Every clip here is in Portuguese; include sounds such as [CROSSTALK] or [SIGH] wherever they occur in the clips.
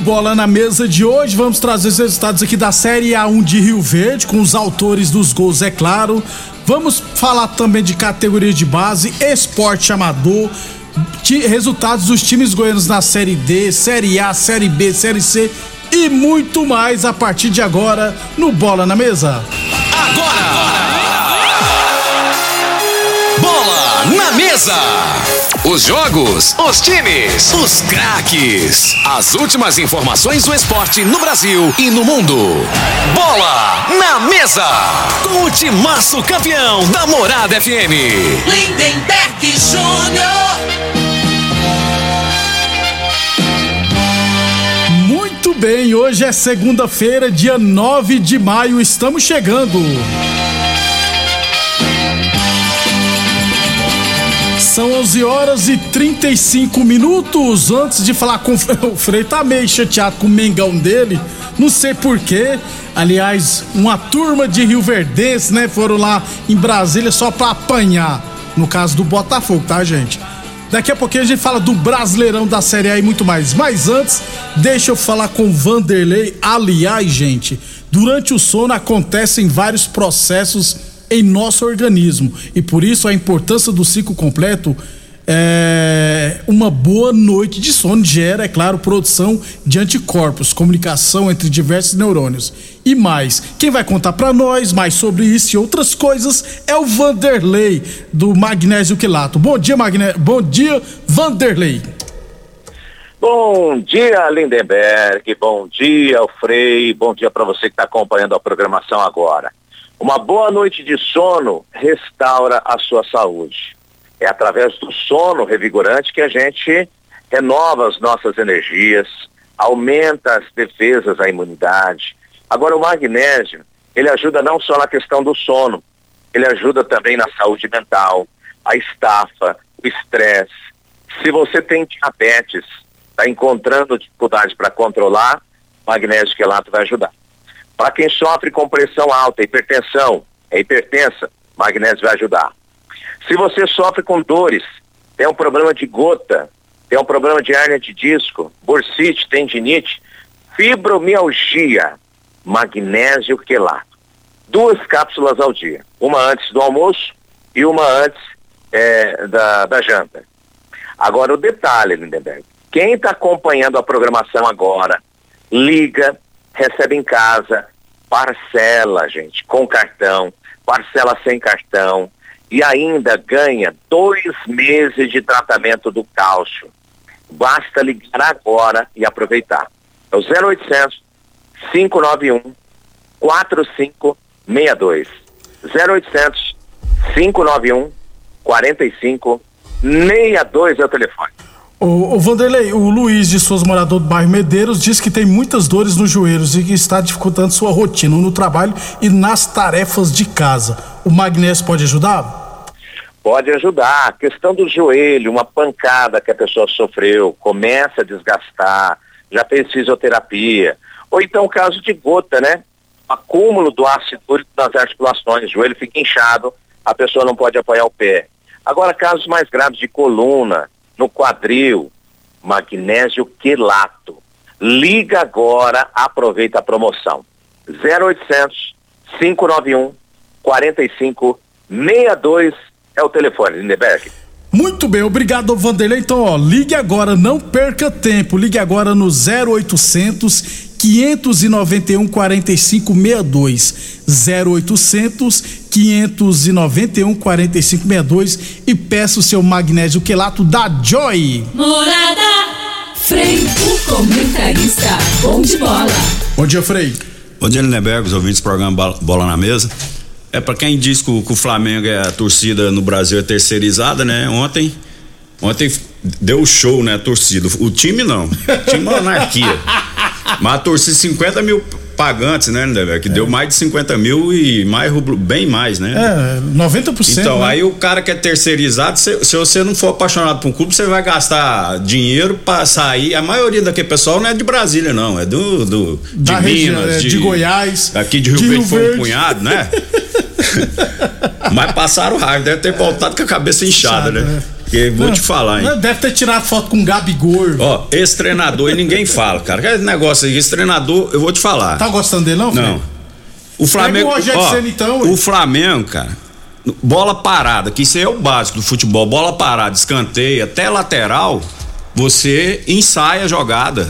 Bola na Mesa de hoje, vamos trazer os resultados aqui da Série A1 de Rio Verde, com os autores dos gols, é claro. Vamos falar também de categoria de base, esporte amador, resultados dos times goianos na Série D, Série A, Série B, Série C e muito mais a partir de agora no Bola na Mesa. Bola na mesa. Os jogos, os times, os craques. As últimas informações do esporte no Brasil e no mundo. Bola na mesa. Com o timaço campeão da Morada FM. Lindenberg Júnior. Muito bem, hoje é segunda-feira, dia 9 de maio, estamos chegando. São 11 horas e 35 minutos. Antes de falar com o Fre- [LAUGHS] o Frei, tá meio chateado com o Mengão dele. Não sei porquê. Aliás, uma turma de Rio Verdense, né? Foram lá em Brasília só pra apanhar. No caso do Botafogo, tá, gente? Daqui a pouquinho a gente fala do Brasileirão da Série A e muito mais. Mas antes, deixa eu falar com o Vanderlei. Aliás, gente, durante o sono acontecem vários processos em nosso organismo. E por isso a importância do ciclo completo é uma boa noite de sono gera, é claro, produção de anticorpos, comunicação entre diversos neurônios. E mais, quem vai contar pra nós mais sobre isso e outras coisas é o Vanderlei do Magnésio Quilato. Bom dia, Magne... Bom dia, Vanderlei. Bom dia, Lindenberg. Bom dia, Frei. Bom dia para você que está acompanhando a programação agora. Uma boa noite de sono restaura a sua saúde. É através do sono revigorante que a gente renova as nossas energias, aumenta as defesas, a imunidade. Agora, o magnésio, ele ajuda não só na questão do sono, ele ajuda também na saúde mental, a estafa, o estresse. Se você tem diabetes, está encontrando dificuldade para controlar, magnésio quelato vai ajudar. Para quem sofre com pressão alta, hipertensão, é hipertensa, magnésio vai ajudar. Se você sofre com dores, tem um problema de gota, tem um problema de hérnia de disco, bursite, tendinite, fibromialgia, magnésio quelato. Duas cápsulas ao dia, uma antes do almoço e uma antes eh, da, da janta. Agora o detalhe, Lindenberg, quem está acompanhando a programação agora, liga, recebe em casa, parcela, gente, com cartão, parcela sem cartão e ainda ganha dois meses de tratamento do cálcio. Basta ligar agora e aproveitar. É o 0800 591 4562. 0800 591 4562 é o telefone. O, o Vanderlei, o Luiz de Souza, morador do bairro Medeiros, diz que tem muitas dores nos joelhos e que está dificultando sua rotina no trabalho e nas tarefas de casa. O magnésio pode ajudar? Pode ajudar. A questão do joelho, uma pancada que a pessoa sofreu, começa a desgastar, já fez fisioterapia. Ou então o caso de gota, né? Acúmulo do ácido úrico nas articulações, o joelho fica inchado, a pessoa não pode apoiar o pé. Agora, casos mais graves de coluna, no quadril, magnésio quelato. Liga agora, aproveita a promoção. 0800 591 4562 é o telefone, Lindeberg. Muito bem, obrigado, Vanderlei. Então, ó, ligue agora, não perca tempo. Ligue agora no 0800 591 4562. 0800 591 4562 e peça o seu magnésio quelato da Joy. Morada. Frei, o comentarista. Bom de bola. Bom dia, Frei. Bom dia, Lindenberg, os ouvintes do programa Bola- na Mesa. É para quem diz que o, que o Flamengo é a torcida no Brasil é terceirizada, né? Ontem, ontem deu show, né? A torcida. O time não. O time é uma anarquia. [LAUGHS] Mas a torcida 50 mil pagantes, né? Que deu mais de 50 mil e mais rublo, bem mais, né? É, 90%. Então, né? aí o cara que é terceirizado, se, se você não for apaixonado por um clube, você vai gastar dinheiro pra sair. A maioria daquele pessoal não é de Brasília, não. É do. do de Da região, Minas, é, de Goiás, Aqui de Rio de Verde Rio foi um Verde. punhado, né? [LAUGHS] Mas passaram raiva, deve ter voltado com a cabeça inchada, Inchada, né? né? Porque vou te falar, hein? Deve ter tirado foto com o Gabigol. Ó, esse treinador e ninguém fala, cara. Esse negócio aí, esse treinador, eu vou te falar. Tá gostando dele, não, Frei? Não. O Flamengo. Ó, Ceni, então, o Flamengo, cara, bola parada, que isso aí é o básico do futebol. Bola parada, escanteio, até lateral, você ensaia a jogada.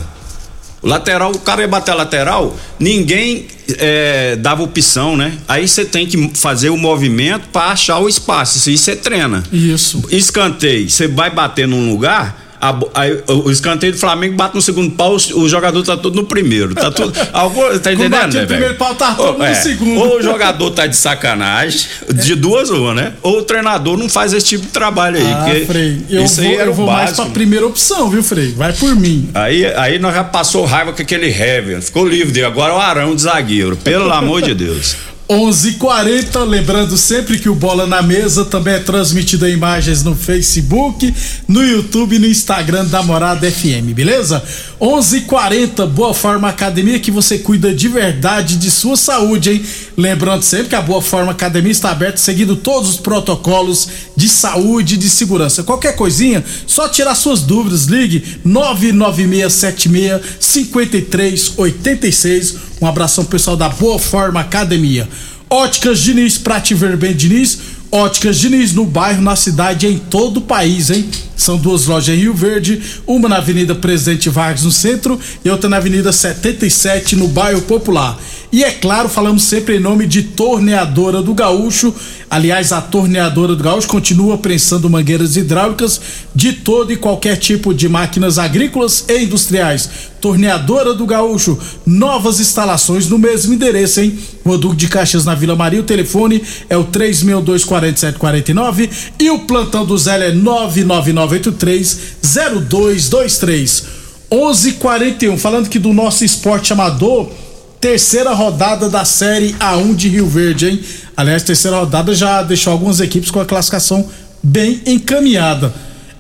O lateral, o cara ia bater a lateral, ninguém é, dava opção, né? Aí você tem que fazer o movimento pra achar o espaço. Isso aí você treina. Isso. Escanteio, você vai bater num lugar. A aí o escanteio do Flamengo bate no segundo pau, o, o jogador tá todo no primeiro. Tá tudo. [LAUGHS] Algum, tá entendendo, né, primeiro pau, tá todo no segundo. Ou o jogador tá de sacanagem, de duas uma, né? Ou o treinador não faz esse tipo de trabalho aí. Ah, porque Frei, eu isso vou, aí era eu vou mais pra primeira opção, viu, Frei? Vai por mim. Aí, aí nós já passou raiva com aquele Hever. Ficou livre dele. Agora é o Arão de zagueiro. Pelo amor de Deus. 11:40, lembrando sempre que o Bola na Mesa também é transmitido em imagens no Facebook, no YouTube e no Instagram da Morada FM, beleza? 11:40, Boa Forma Academia que você cuida de verdade de sua saúde, hein? Lembrando sempre que a Boa Forma Academia está aberta seguindo todos os protocolos de saúde e de segurança. Qualquer coisinha, só tirar suas dúvidas, ligue 996765386. Um abração pessoal da Boa Forma Academia. Óticas Diniz, pra te ver bem, Diniz. Óticas Diniz no bairro, na cidade em todo o país, hein? São duas lojas em Rio Verde, uma na Avenida Presidente Vargas no centro e outra na Avenida 77 no bairro Popular. E é claro, falamos sempre em nome de Torneadora do Gaúcho. Aliás, a Torneadora do Gaúcho continua prensando mangueiras hidráulicas de todo e qualquer tipo de máquinas agrícolas e industriais. Torneadora do Gaúcho, novas instalações no mesmo endereço, hein? Rua de Caxias na Vila Maria, o telefone é o 3624749 e o plantão do Zé é 999830223. 11:41 falando que do nosso esporte amador, terceira rodada da série A1 de Rio Verde, hein? Aliás, terceira rodada já deixou algumas equipes com a classificação bem encaminhada.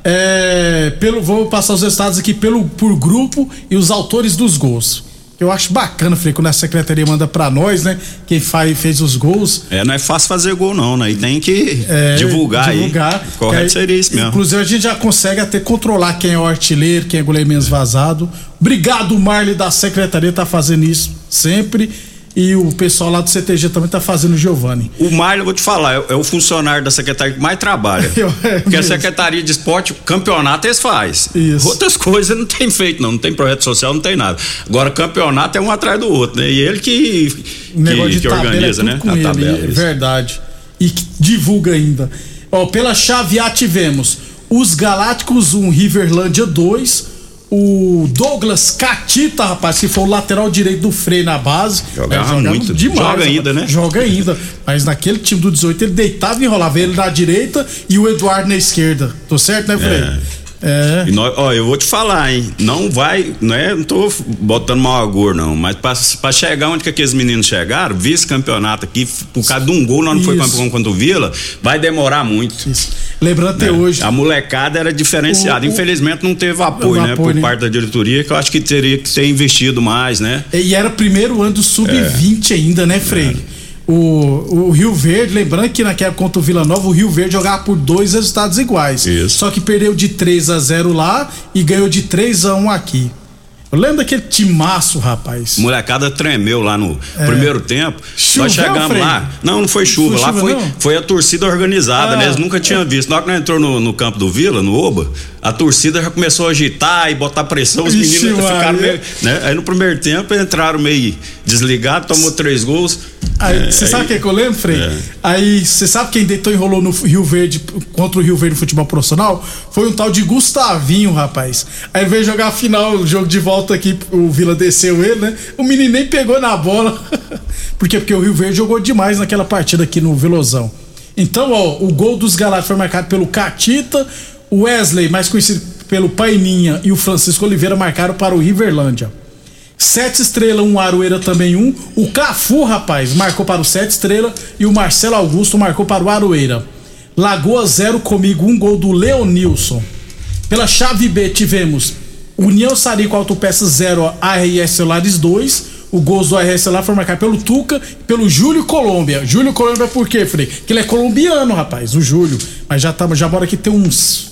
É, pelo, vou passar os resultados aqui pelo, por grupo e os autores dos gols. Eu acho bacana, Frei, quando a secretaria manda pra nós, né? Quem faz, fez os gols. É, não é fácil fazer gol, não, né? E tem que É, divulgar, divulgar. aí. Correto aí, seria isso mesmo. Inclusive, a gente já consegue até controlar quem é o artilheiro, quem é goleiro menos vazado. Obrigado, Marley da secretaria, tá fazendo isso sempre. E o pessoal lá do CTG também tá fazendo o Giovanni. O Marlon, eu vou te falar, é, é o funcionário da secretaria que mais trabalha. [LAUGHS] Eu- é Porque a. Secretaria de Esporte, campeonato eles faz. Isso. Outras coisas não tem feito, não. Não tem projeto social, não tem nada. Agora, campeonato é um atrás do outro, né? E ele que, que, de que organiza, é né? com a ele, tabela. é verdade. E que divulga ainda. Ó, pela chave A tivemos os Galácticos 1, Riverlândia 2, o Douglas Catita, rapaz, que foi o lateral direito do Frei na base. Jogava É, muito. Joga rapaz. ainda, né? Joga ainda. Mas naquele time do 18 ele deitava e enrolava ele na direita e o Eduardo na esquerda. Tô certo, né, Frei? É. É. E nós, ó, eu vou te falar, hein? Não vai, não é, não tô botando mal agouro, não, mas pra, pra chegar onde que aqueles meninos chegaram, vice-campeonato aqui, por causa de um gol, nós não foi Isso. campeão contra o Vila, vai demorar muito. Isso. Lembrando até né? hoje. A molecada era diferenciada. O- o- Infelizmente não teve apoio, né? apoio, Por né? parte da diretoria, que eu acho que teria que ter investido mais, né? E era primeiro ano do sub-20 ainda, né, Frei? O, o Rio Verde, lembrando que naquela contra o Vila Nova, o Rio Verde jogava por dois resultados iguais. Isso. Só que perdeu de 3 a 0 lá e ganhou de 3 a 1 aqui. Eu lembro daquele timaço, rapaz. Molecada tremeu lá no primeiro tempo. Choveu, nós chegamos lá. Não, não foi chuva. Foi lá chuva, foi, não? foi a torcida organizada, Ah. né? Eles nunca tinham visto. Na hora que nós entrou no, no campo do Vila, no Oba, a torcida já começou a agitar e botar pressão. Os Ixi, meninos ficaram meio. Né? Aí no primeiro tempo entraram meio desligados, tomou três gols. Aí, você É, sabe o que, eu lembro, Frei? É. Aí, você sabe quem deitou e rolou no Rio Verde contra o Rio Verde Futebol Profissional? Foi um tal de Gustavinho, rapaz. Aí veio jogar a final, o jogo de volta aqui, o Vila desceu ele, né? O menino nem pegou na bola. [LAUGHS] Por quê? Porque o Rio Verde jogou demais naquela partida aqui no Velozão. Então, ó, o gol dos Galatas foi marcado pelo Catita, o Wesley, mais conhecido pelo Paininha, e o Francisco Oliveira marcaram para o Riverlândia. Sete estrelas, um Aroeira também um. O Cafu, rapaz, marcou para o Sete Estrela e o Marcelo Augusto marcou para o Aroeira. Lagoa zero comigo, um gol do Leonilson. Pela chave B tivemos União Sarico Autopeça 0, ARS Celulares 2. O gol do ARS Celular foi marcado pelo Tuca e pelo Júlio Colômbia. Júlio Colômbia por quê, Frei? Porque ele é colombiano, rapaz, o Júlio. Mas já, tá, já mora aqui tem uns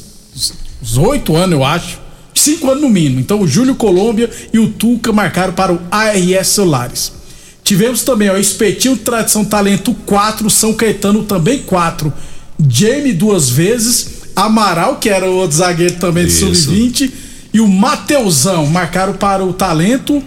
uns anos, eu acho. Cinco anos no mínimo. Então o Júlio Colômbia e o Tuca marcaram para o ARS Celulares. Tivemos também, ó, Espetinho Tradição Talento 4, São Caetano também 4. Jamie duas vezes, Amaral, que era o outro zagueiro também de Isso. sub-20, e o Mateusão marcaram para o Talento.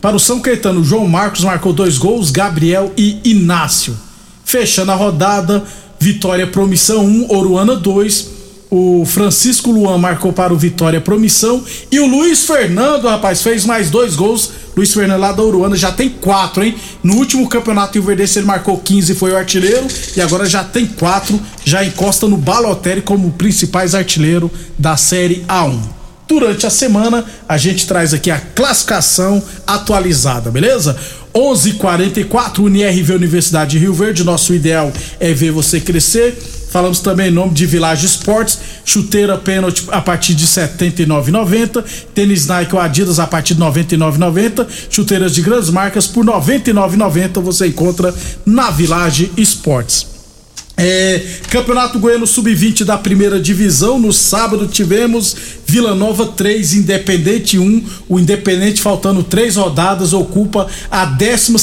Para o São Caetano, o João Marcos marcou dois gols, Gabriel e Inácio. Fechando a rodada, Vitória Promissão 1, Oruana 2. O Francisco Luan marcou para o Vitória Promissão. E o Luiz Fernando, rapaz, fez mais dois gols. Luiz Fernando lá da Uruana já tem quatro, hein? No último campeonato Rio Verdense ele marcou 15 e foi o artilheiro. E agora já tem quatro, já encosta no Balotelli como principais artilheiro da Série A1. Durante a semana a gente traz aqui a classificação atualizada, beleza? 11:44 UniRV Universidade de Rio Verde. Nosso ideal é ver você crescer. Falamos também em nome de Village Esportes, chuteira pênalti a partir de R$ 79,90, tênis Nike ou Adidas a partir de R$ 99,90, chuteiras de grandes marcas por R$ 99,90 você encontra na Village Esportes. É, Campeonato Goiano Sub-20 da primeira divisão. No sábado tivemos Vila Nova 3, Independente 1. O Independente, faltando três rodadas, ocupa a 12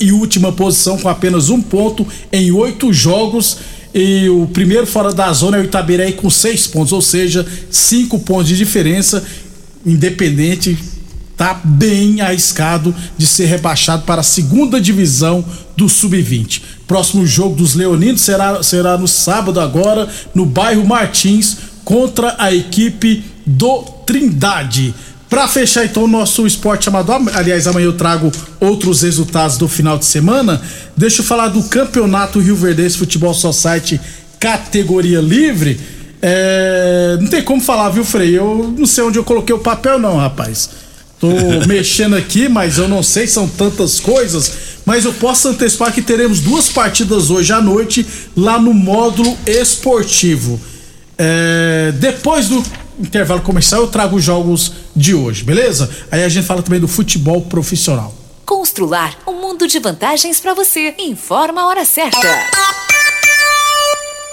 e última posição com apenas um ponto em oito jogos. E o primeiro fora da zona é o Itabiré com seis pontos, ou seja, cinco pontos de diferença. Independente tá bem arriscado de ser rebaixado para a segunda divisão do Sub-20. Próximo jogo dos Leoninos será, será no sábado agora, no bairro Martins, contra a equipe do Trindade. Para fechar então o nosso esporte amador, aliás, amanhã eu trago outros resultados do final de semana. Deixa eu falar do Campeonato Rio Verdense Futebol Society categoria livre. É, não tem como falar, viu, Frei? Eu não sei onde eu coloquei o papel, não, rapaz. Tô [LAUGHS] mexendo aqui, mas eu não sei, são tantas coisas. Mas eu posso antecipar que teremos duas partidas hoje à noite lá no módulo esportivo. É, depois do intervalo comercial, eu trago os jogos de hoje, beleza? Aí a gente fala também do futebol profissional. Constrular um mundo de vantagens para você. Informa a hora certa.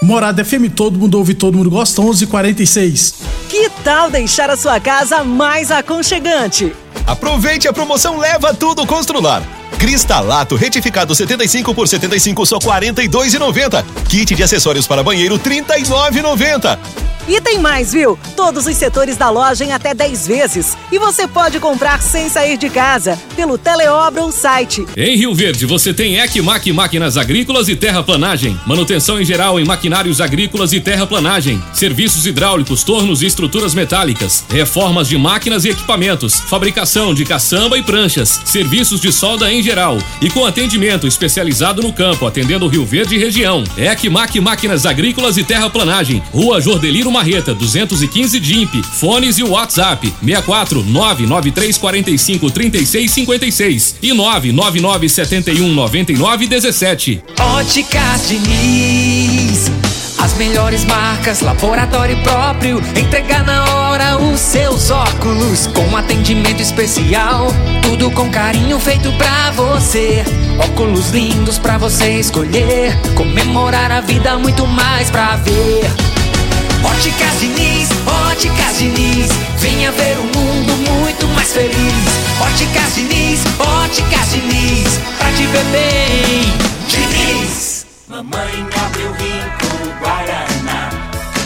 Morada FM, todo mundo ouve, todo mundo gosta, 11:46. Que tal deixar a sua casa mais aconchegante? Aproveite a promoção Leva Tudo Constrular. Cristalato retificado 75 por 75 só 42,90. Kit de acessórios para banheiro 39,90. E tem mais, viu? Todos os setores da loja em até 10 vezes. E você pode comprar sem sair de casa, pelo Teleobra ou site. Em Rio Verde, você tem Ecmac Máquinas Agrícolas e Terraplanagem. Manutenção em geral em maquinários agrícolas e terraplanagem. Serviços hidráulicos, tornos e estruturas metálicas. Reformas de máquinas e equipamentos. Fabricação de caçamba e pranchas. Serviços de solda em geral. E com atendimento especializado no campo, atendendo Rio Verde e região. Ecmac Máquinas Agrícolas e Terraplanagem. Rua Jordeliro Marreta 215 DIMP. Fones e WhatsApp 64 99345 3656 e 999 71 99 17. Óticas Diniz. As melhores marcas, laboratório próprio. Entregar na hora os seus óculos. Com atendimento especial. Tudo com carinho feito pra você. Óculos lindos pra você escolher. Comemorar a vida, muito mais pra ver. Óticas Diniz, Óticas Diniz. Venha ver um mundo muito mais feliz. Óticas Diniz, Óticas Diniz. Pra te ver bem, Diniz. Mamãe abriu rico Guaraná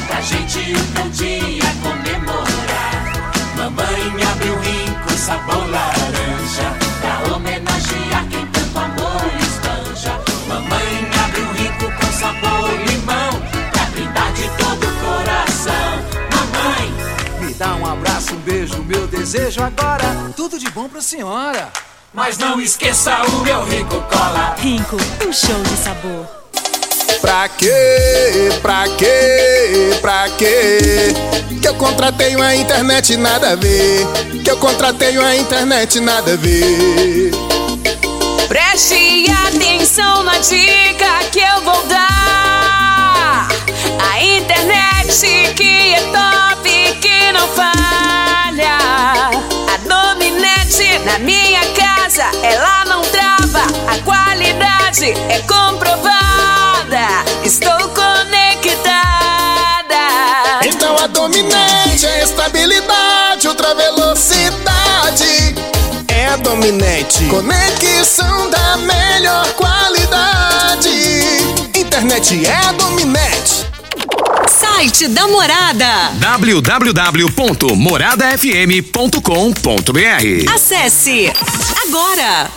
Pra gente o teu dia comemorar Mamãe abriu rico sabor desejo agora. Tudo de bom pra senhora. Mas não esqueça o meu rico cola Rinco, um show de sabor. Pra quê? Pra quê? Pra quê? Que eu contratei uma internet nada a ver. Que eu contratei uma internet nada a ver. Preste atenção na dica que eu vou dar. A internet que é top, que não falha. Casa, ela não trava. A qualidade é comprovada. Estou conectada. Então a dominante é estabilidade, ultra velocidade. É a dominante. Conexão da melhor qualidade. Internet é a dominante. Site da Morada. www.moradafm.com.br Acesse agora.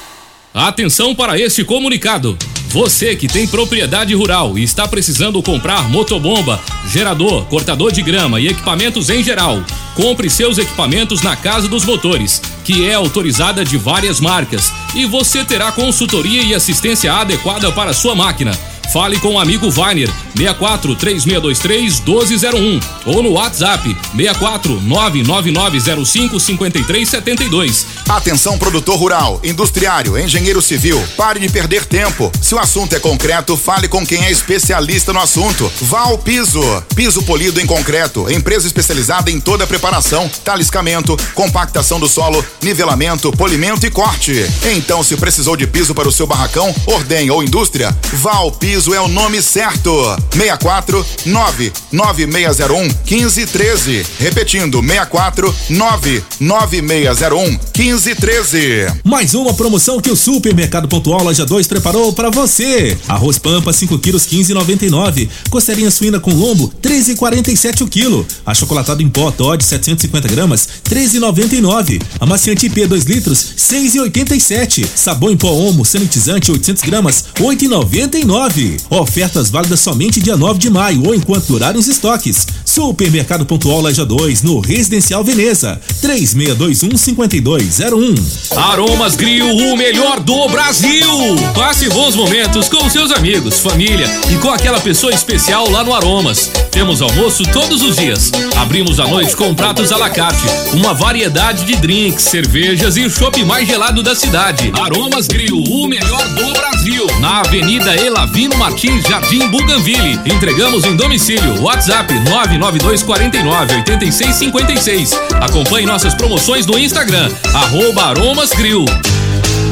Atenção para este comunicado. Você que tem propriedade rural e está precisando comprar motobomba, gerador, cortador de grama e equipamentos em geral, compre seus equipamentos na Casa dos Motores, que é autorizada de várias marcas, e você terá consultoria e assistência adequada para a sua máquina. Fale com o amigo Vainer 64 3623 1201 ou no WhatsApp 64 99905 5372. Atenção produtor rural, industriário, engenheiro civil, pare de perder tempo. Se o assunto é concreto, fale com quem é especialista no assunto. Val Piso, piso polido em concreto, empresa especializada em toda a preparação, taliscamento, compactação do solo, nivelamento, polimento e corte. Então, se precisou de piso para o seu barracão, ordem ou indústria, Val Piso é o nome certo. 64 99601 1513. Repetindo, 64 99601 1513. Mais uma promoção que o Supermercado Pontual Loja 2 preparou para você. Arroz Pampa 5 quilos 15,99. Costelinha suína com lombo 13,47 o quilo. Achocolatado em pó Todd 750 gramas 13,99. Amaciante IP 2 litros 6,87. Sabão em pó Omo sanitizante 800 gramas 8,99. Ofertas válidas somente dia 9 de maio ou enquanto durarem os estoques. Supermercado Pontual Loja 2 no Residencial Veneza 3621 5201. Aromas Grill, o melhor do Brasil. Passe bons momentos com seus amigos, família e com aquela pessoa especial lá no Aromas. Temos almoço todos os dias. Abrimos à noite com pratos à la carte, uma variedade de drinks, cervejas e o chopp mais gelado da cidade. Aromas Grill, o melhor do Brasil. Na Avenida Elavino Martins, Jardim Buganville. Entregamos em domicílio. WhatsApp 992 49 86 56. Acompanhe nossas promoções no Instagram, arroba.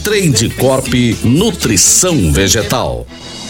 Trade Corp Nutrição Vegetal.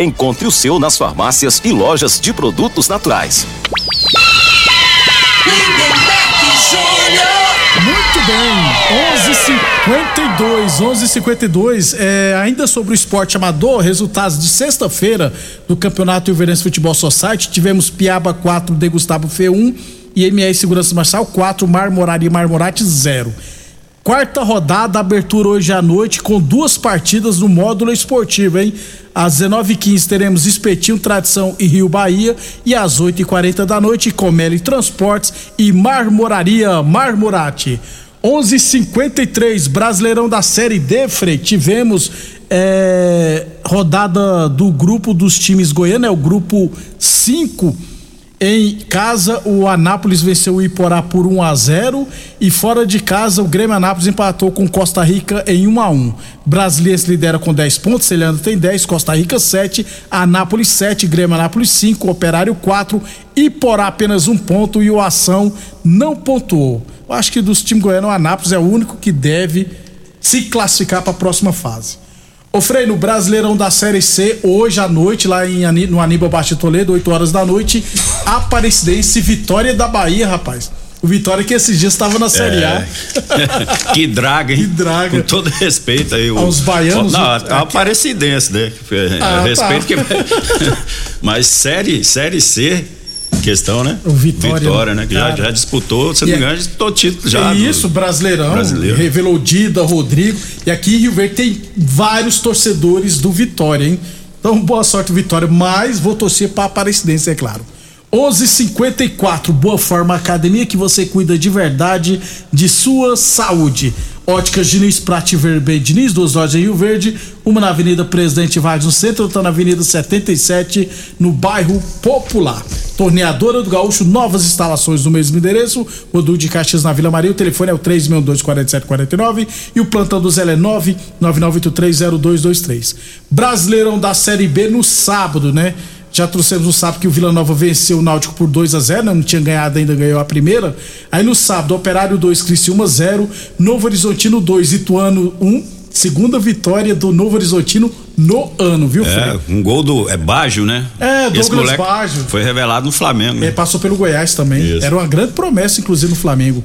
Encontre o seu nas farmácias e lojas de produtos naturais. Muito bem, 11:52, 11:52. É, ainda sobre o esporte amador, resultados de sexta-feira do Campeonato Ilverense Futebol Society, tivemos Piaba 4 de Gustavo F1 e MS Segurança Marcial 4 Marmoraria e Marmorate 0. Quarta rodada, abertura hoje à noite com duas partidas no módulo esportivo, hein? Às 19h15 teremos Espetinho, Tradição e Rio Bahia. E às 8h40 da noite, Comeli Transportes e Marmoraria Marmorate. 11:53 Brasileirão da Série D, Frei. Tivemos é, rodada do grupo dos times goianos, é o grupo 5. Em casa, o Anápolis venceu o Iporá por 1 a 0 e fora de casa, o Grêmio Anápolis empatou com Costa Rica em 1 a 1. Brasileiros lidera com 10 pontos, Celando tem 10, Costa Rica 7, Anápolis 7, Grêmio Anápolis 5, Operário 4, Iporá apenas um ponto e o Ação não pontuou. Eu acho que dos times goianos, o Anápolis é o único que deve se classificar para a próxima fase. Ô Frei, no Brasileirão da Série C, hoje à noite, lá em, no Aníbal Baixa Toledo, 8 horas da noite, Aparecidense Vitória da Bahia, rapaz. O Vitória que esses dias estava na Série A. É. [LAUGHS] que draga, hein? Que draga. Com todo respeito aí. O, Aos baianos, Não, a, a Aparecidense, né? É, Ah, respeito tá. que. [LAUGHS] Mas série, série C, questão, né? O Vitória, Vitória, né? Que já, já disputou, se não me é- engano, já disputou título já. do- Isso, Brasileirão. Brasileiro. Revelou Dida, Rodrigo. E aqui em Rio Verde tem vários torcedores do Vitória, hein? Então, boa sorte, Vitória. Mas vou torcer para Aparecidense, é claro. 11:54 Boa Forma Academia, que você cuida de verdade de sua saúde. Óticas Diniz, Prate Verbe Diniz, duas lojas em Rio Verde, uma na Avenida Presidente Vargas no centro, outra na Avenida 77, no bairro Popular. Torneadora do Gaúcho, novas instalações no mesmo endereço, Rodul de Caxias na Vila Maria, o telefone é o 3624749 e o plantão do Zé é 999830223. Brasileirão da Série B no sábado, né? Já trouxemos no sábado que o Vila Nova venceu o Náutico por 2 a 0 né? não tinha ganhado ainda, ganhou a primeira. Aí no sábado, Operário 2, Criciúma 0, Novo Horizontino 2, Ituano 1, segunda vitória do Novo Horizontino no ano, viu, É, Fred? um gol do. É Baggio, né? É, Douglas Baggio. Foi revelado no Flamengo, né? É, passou pelo Goiás também. Isso. Era uma grande promessa, inclusive, no Flamengo.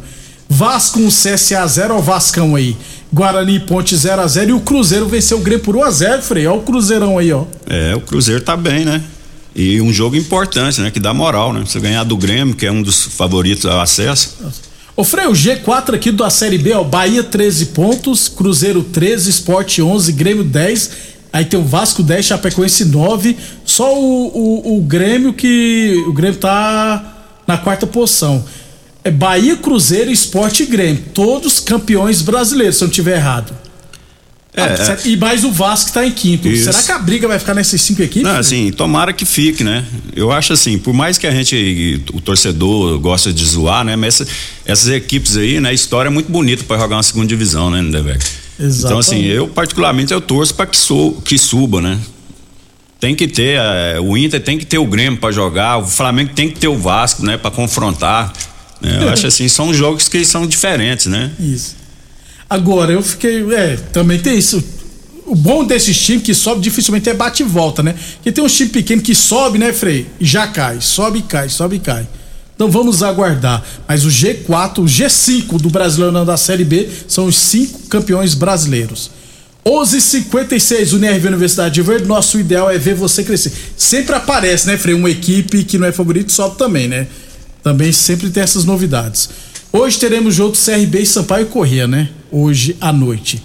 Vasco um CSA 0 ao Vascão aí. Guarani Ponte 0 a 0 e o Cruzeiro venceu o Grêmio por 1 a 0 Frei. Olha o Cruzeirão aí, ó. É, o Cruzeiro tá bem, né? E um jogo importante, né? Que dá moral, né? Você ganhar do Grêmio, que é um dos favoritos ao acesso. Ô Frei, o G4 aqui da Série B, ó, Bahia 13 pontos, Cruzeiro 13, Sport 11, Grêmio 10, aí tem o Vasco 10, Chapecoense 9, só o, o, o Grêmio que, o Grêmio tá na quarta posição. É Bahia, Cruzeiro, Sport e Grêmio, todos campeões brasileiros, se eu não tiver errado. É, Ah, certo. E mais o Vasco que tá em quinto. Isso. Será que a briga vai ficar nessas cinco equipes? Não, Frei? assim, tomara que fique, né? Eu acho assim, por mais que a gente, o torcedor gosta de zoar, né? Mas essa- essas equipes aí, né? A história é muito bonita para jogar uma segunda divisão, né? Então, assim, eu particularmente eu torço para que, que suba, né? Tem que ter, eh, o Inter tem que ter o Grêmio para jogar, o Flamengo tem que ter o Vasco, né? Para confrontar. né? Eu acho assim, são jogos que são diferentes, né? Isso. Agora, eu fiquei. É, também tem isso. O bom desses times que sobe dificilmente é bate e volta, né? Porque tem uns times pequenos que sobe, né, Frei? E já cai. Sobe e cai, sobe e cai. Então vamos aguardar. Mas o G4, o G5 do Brasileirão da Série B são os cinco campeões brasileiros. 11:56 UNRV Universidade de Verde. Nosso ideal é ver você crescer. Sempre aparece, né, Frei? Uma equipe que não é favorito sobe também, né? Também sempre tem essas novidades. Hoje teremos jogo CRB e Sampaio Corrêa, né? Hoje à noite.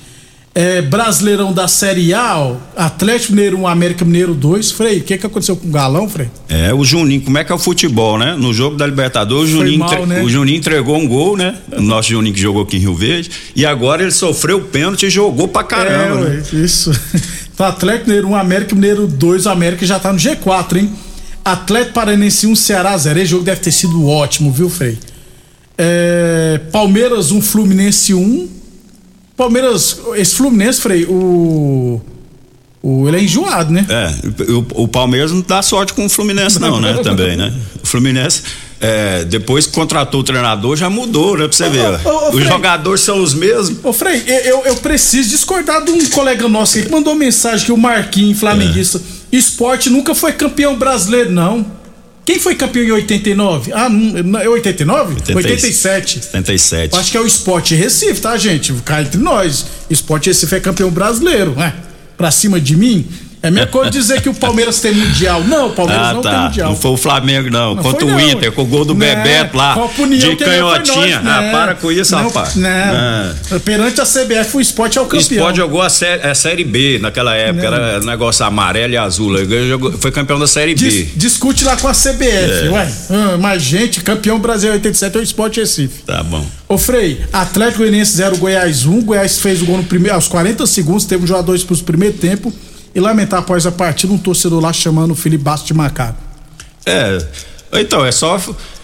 É, Brasileirão da Série A, ó, Atlético Mineiro 1, América Mineiro 2. Frei, o que, que aconteceu com o Galão, Frei? É, o Juninho, como é que é o futebol, né? No jogo da Libertadores, o Juninho, mal, né? o Juninho entregou um gol, né? O nosso Juninho que jogou aqui em Rio Verde. E agora ele sofreu o pênalti e jogou pra caramba, é, né? Isso. Então, [LAUGHS] Atlético Mineiro 1, América Mineiro 2. O América já tá no G4, hein? Atlético Paranense 1, Ceará 0. Esse jogo deve ter sido ótimo, viu, Frei? É, Palmeiras 1, Fluminense 1. Palmeiras, esse Fluminense, Frei, o. O, ele é enjoado, né? É, o, o Palmeiras não dá sorte com o Fluminense, não, né? [LAUGHS] Também, né? O Fluminense, é, depois que contratou o treinador, já mudou, né? Pra você ver. ô, ô, os Frei. jogadores são os mesmos. Ô, Frei, eu, eu preciso discordar de um colega nosso aqui que mandou mensagem que o Marquinhos, flamenguista, esporte nunca foi campeão brasileiro, não. Quem foi campeão em 89? Ah, não, é 89? 87. 77. Eu Acho que é o Esporte Recife, tá, gente? Cá entre nós. Esporte Recife é campeão brasileiro, né? Pra cima de mim. É a mesma coisa dizer que o Palmeiras tem mundial. Não, o Palmeiras Ah, não tem tá. mundial. Não foi o Flamengo, não. Não Contra foi, o não. Inter, com o gol do Né, Bebeto lá. Copa União, de canhotinha. nós, ah, né? para com isso, Não, rapaz. né? É. Perante a CBF, o esporte é o O campeão. Sport jogou a série, a série B naquela época, Não. era negócio amarelo e azul. Jogou- foi campeão da série B. Dis- discute lá com a CBF, É. ué. Ah, mas, gente, campeão Brasil 87 é o Esporte Recife. Tá bom. Ô Frei, Atlético Goianiense 0, Goiás 1. Goiás fez o gol no primeiro, aos 40 segundos, teve um jogador expulso no primeiro tempo. E lamentar após a partida um torcedor lá chamando o Felipe Bastos de macaco. É. Então, é só,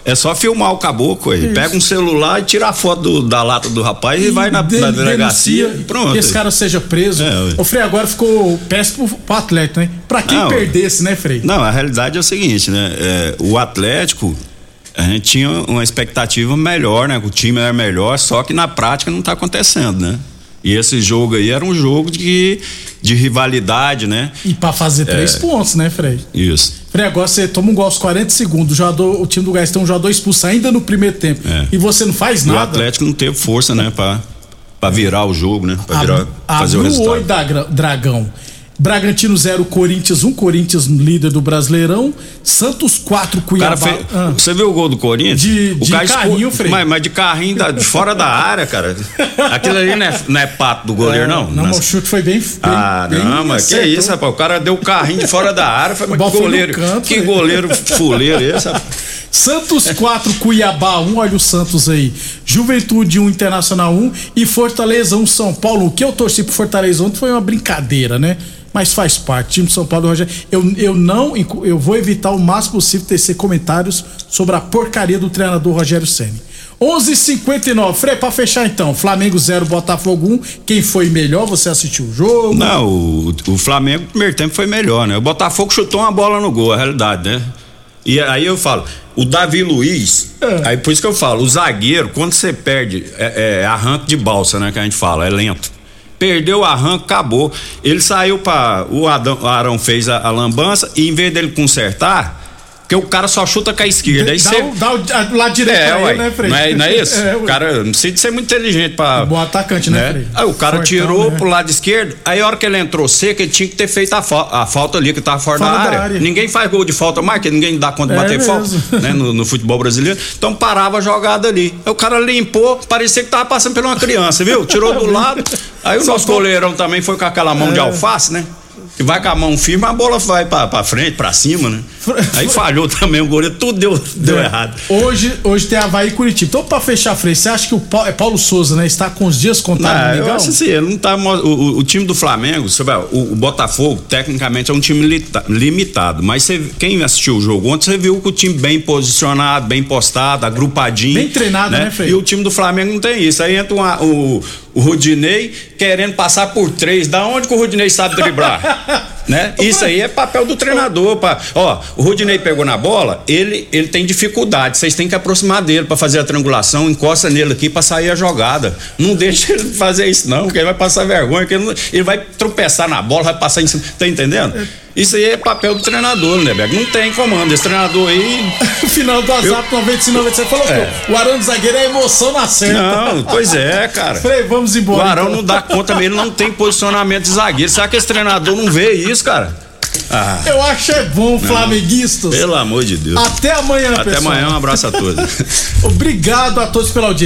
é só filmar o caboclo aí. Isso. Pega um celular e tira a foto do- da lata do rapaz e, vai na, de- na delegacia e pronto. Que esse cara seja preso. É. Ô Frei, agora ficou péssimo pro, pro Atlético, né? Pra quem Não. perdesse, né, Frei? Não, a realidade é o seguinte, né? É, o Atlético, a gente tinha uma expectativa melhor, né? O time era melhor, só que na prática não tá acontecendo, né? E esse jogo aí era um jogo de, de rivalidade, né? E pra fazer três É. pontos, né, Frei? Isso. Frei, agora você toma um gol aos 40 segundos, o, jogador, o time do Goiás tem um jogador expulso ainda no primeiro tempo. É. E você não faz E o nada. Atlético não teve força, né? Pra, pra virar o jogo, né? Pra virar, A- fazer o resultado. oi da Dragão. Bragantino 0, Corinthians 1, Corinthians líder do Brasileirão. Santos 4, O Cuiabá. fez, Ah. Você viu o gol do Corinthians? De- o de carrinho, esco- Frei. Mas, mas de carrinho da- de fora da área, cara. [LAUGHS] Aquilo ali não é, não é pato do goleiro, não? Não, Nas- mas o chute foi bem. bem Ah, bem não, mas que acertou. isso, rapaz? O cara deu o carrinho de fora da área. Foi, mas que goleiro. canto, que goleiro fuleiro esse, rapaz? [LAUGHS] Santos 4, Cuiabá 1, olha o Santos aí. Juventude 1, Internacional 1 e Fortaleza 1, São Paulo. O que eu torci pro Fortaleza ontem foi uma brincadeira, né? Mas faz parte. Time de São Paulo, Rogério. Eu, eu não, eu vou evitar o máximo possível tecer comentários sobre a porcaria do treinador Rogério Ceni. 11:59. Frei, pra fechar então. Flamengo 0, Botafogo 1. Quem foi melhor? Você assistiu o jogo? Não, o, o Flamengo no primeiro tempo foi melhor, né? O Botafogo chutou uma bola no gol, a realidade, né? E aí eu falo, o Davi Luiz, É. aí por isso que eu falo, o zagueiro, quando você perde, é, é arranque de balsa, né? Que a gente fala, é lento. Perdeu o arranque, acabou. Ele saiu para O Adão- Arão fez a, a lambança e em vez dele consertar, porque o cara só chuta com a esquerda. Aí Dá, você. o- dá o lado direito É, pra ué, ele, né, Frei? não, é, não é [LAUGHS] isso? É, o cara não precisa ser muito inteligente pra. Bom atacante, né, Frei? Aí o cara Fortão, tirou né? pro lado esquerdo, aí a hora que ele entrou seco, ele tinha que ter feito a, fa- a falta ali, que tava fora, Fora da, da área. área. Ninguém faz gol de falta mais, que ninguém dá conta de É bater mesmo. falta né, no, no futebol brasileiro. Então parava a jogada ali. Aí o cara limpou, parecia que tava passando por uma criança, viu? Tirou do [LAUGHS] lado. Aí o Só nosso foi- goleirão também foi com aquela mão de É. alface, né? Que vai com a mão firme, a bola vai pra, pra frente, pra cima, né? Aí falhou também o goleiro, tudo deu, deu É. errado. Hoje, hoje tem Havaí e Curitiba. Então, pra fechar, Frei, você acha que o Paulo, é Paulo Souza, né? Está com os dias contados Não, no eu acho assim, não tá. O, o- time do Flamengo, você vai, o, o Botafogo, tecnicamente, é um time lita- limitado. Mas você- quem assistiu o jogo ontem, você viu que o time bem posicionado, bem postado, agrupadinho. Bem treinado, né, Frei? E o time do Flamengo não tem isso. Aí entra uma- o, o Rudinei querendo passar por três. Da onde que o Rudinei sabe driblar? [LAUGHS] né? Isso aí é papel do treinador. Pra, ó, o Rudinei pegou na bola, ele, ele tem dificuldade. Vocês têm que aproximar dele pra fazer a triangulação, encosta nele aqui pra sair a jogada. Não deixa ele fazer isso, não, porque ele vai passar vergonha, ele, não- ele vai tropeçar na bola, vai passar em cima. Tá entendendo? Isso aí é papel do treinador, né, Beck? Não tem comando. Esse treinador aí. O [LAUGHS] final do WhatsApp 95 97 falou É. que o Arão de zagueiro é emoção na certa. Não, pois é, [LAUGHS] cara. Frei, vamos O embora. Arão então. não dá conta mesmo, ele não tem posicionamento de zagueiro. Será que esse treinador não vê isso, cara? Ah, Eu acho é bom, flamenguistas. pelo amor de Deus. Até amanhã, Até pessoal. amanhã, um abraço a todos. [LAUGHS] Obrigado a todos pela audiência.